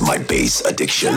My bass addiction.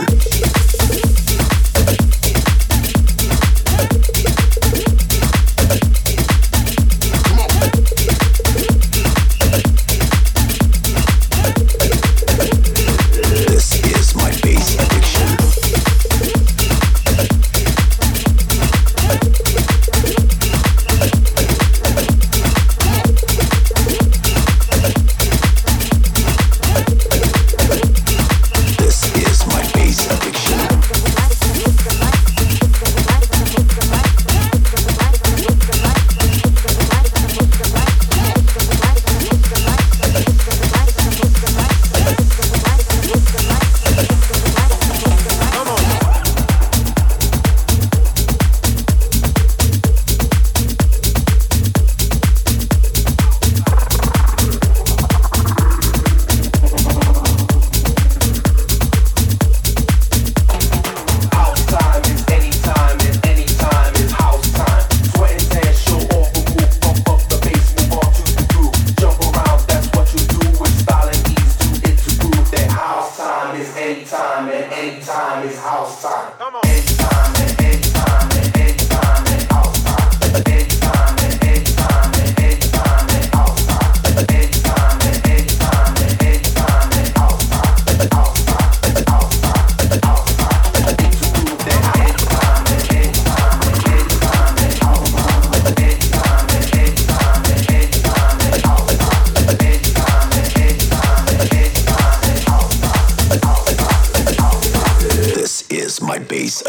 Bass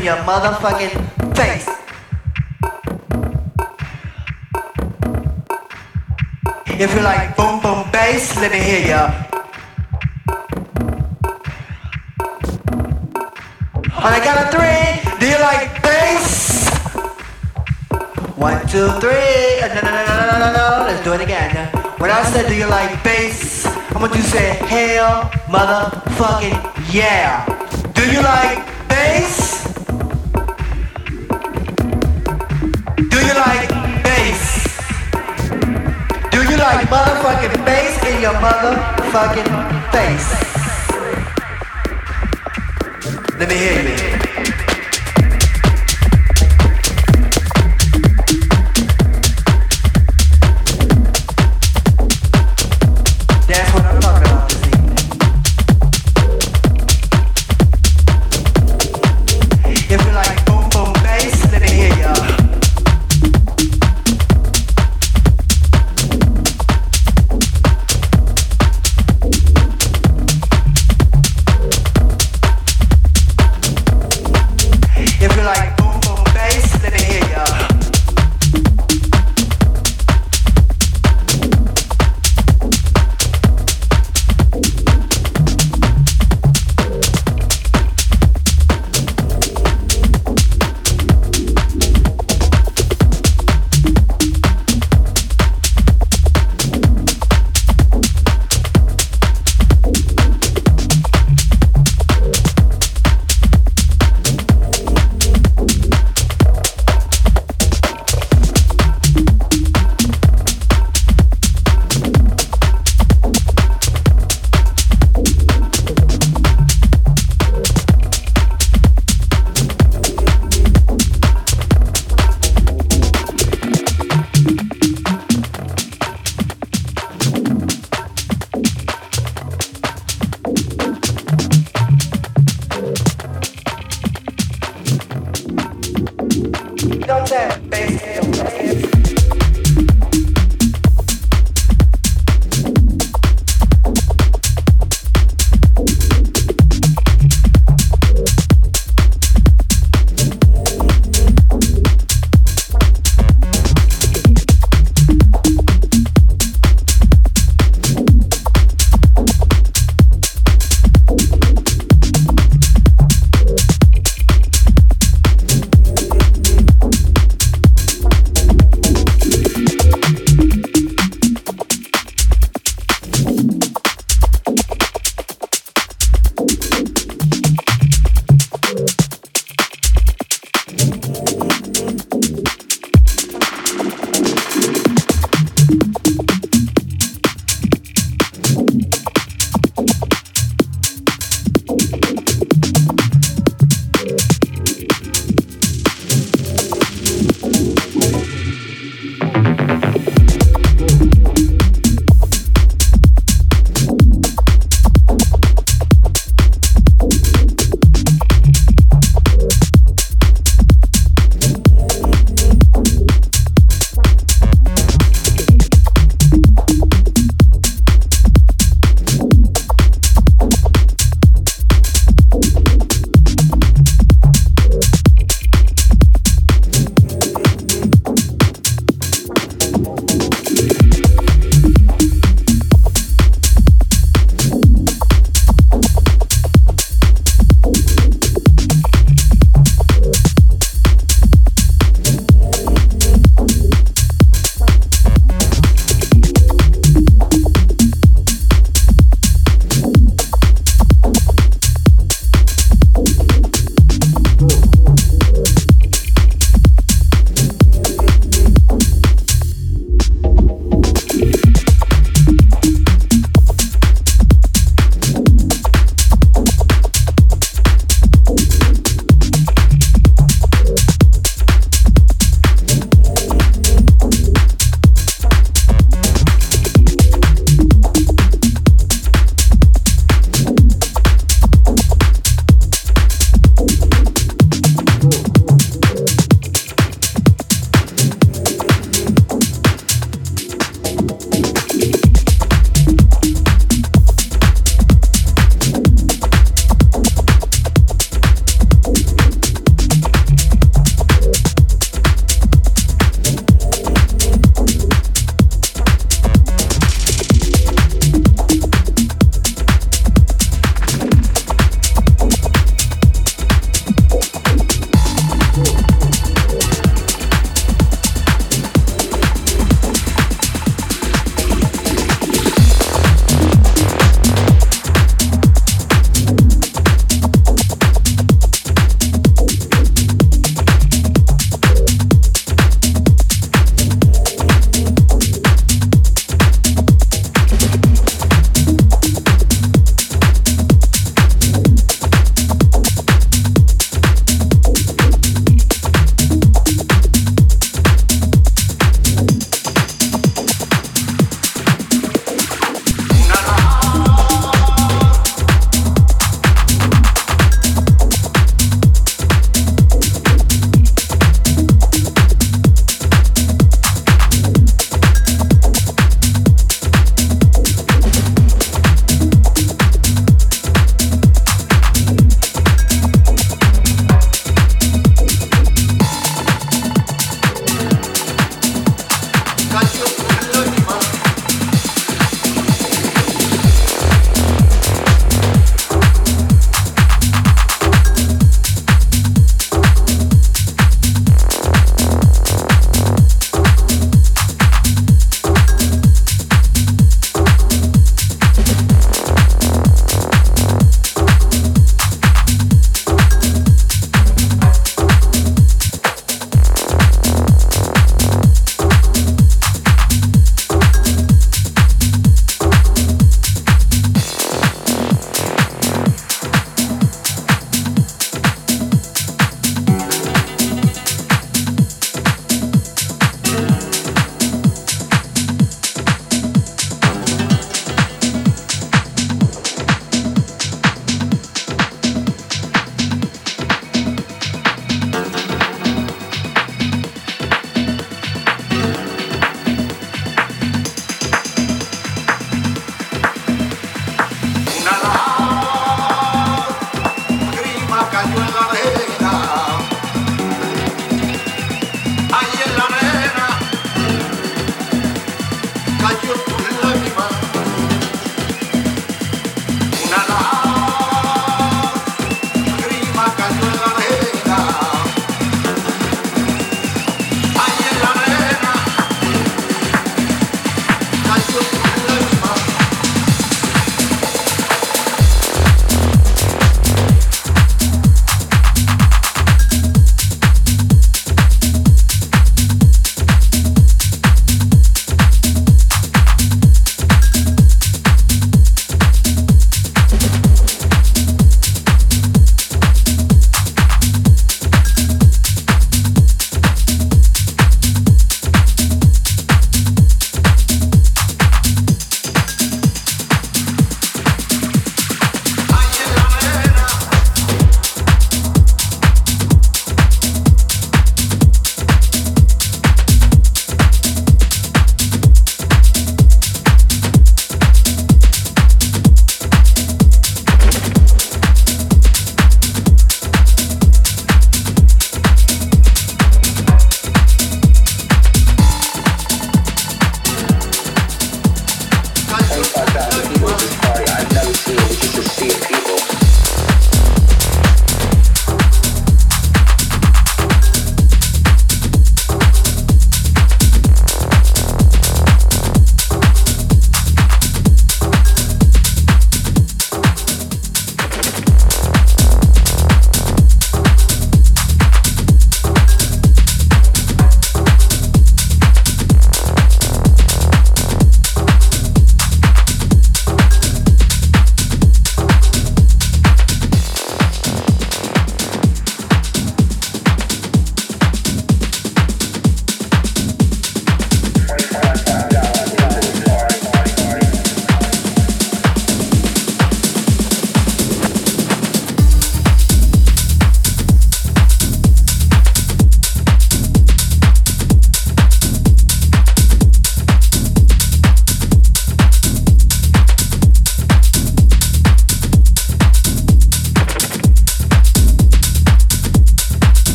in your motherfucking face. If you like boom boom bass, let me hear ya. On the count of three, do you like bass? One, two, three. Uh, no, no, no, no, no, no, no. Let's do it again. When I said, do you like bass? I want you to say, hell, motherfucking yeah. Do you like like motherfucking face in your motherfucking face. Let me hear you.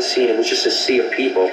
Scene. It was just a sea of people.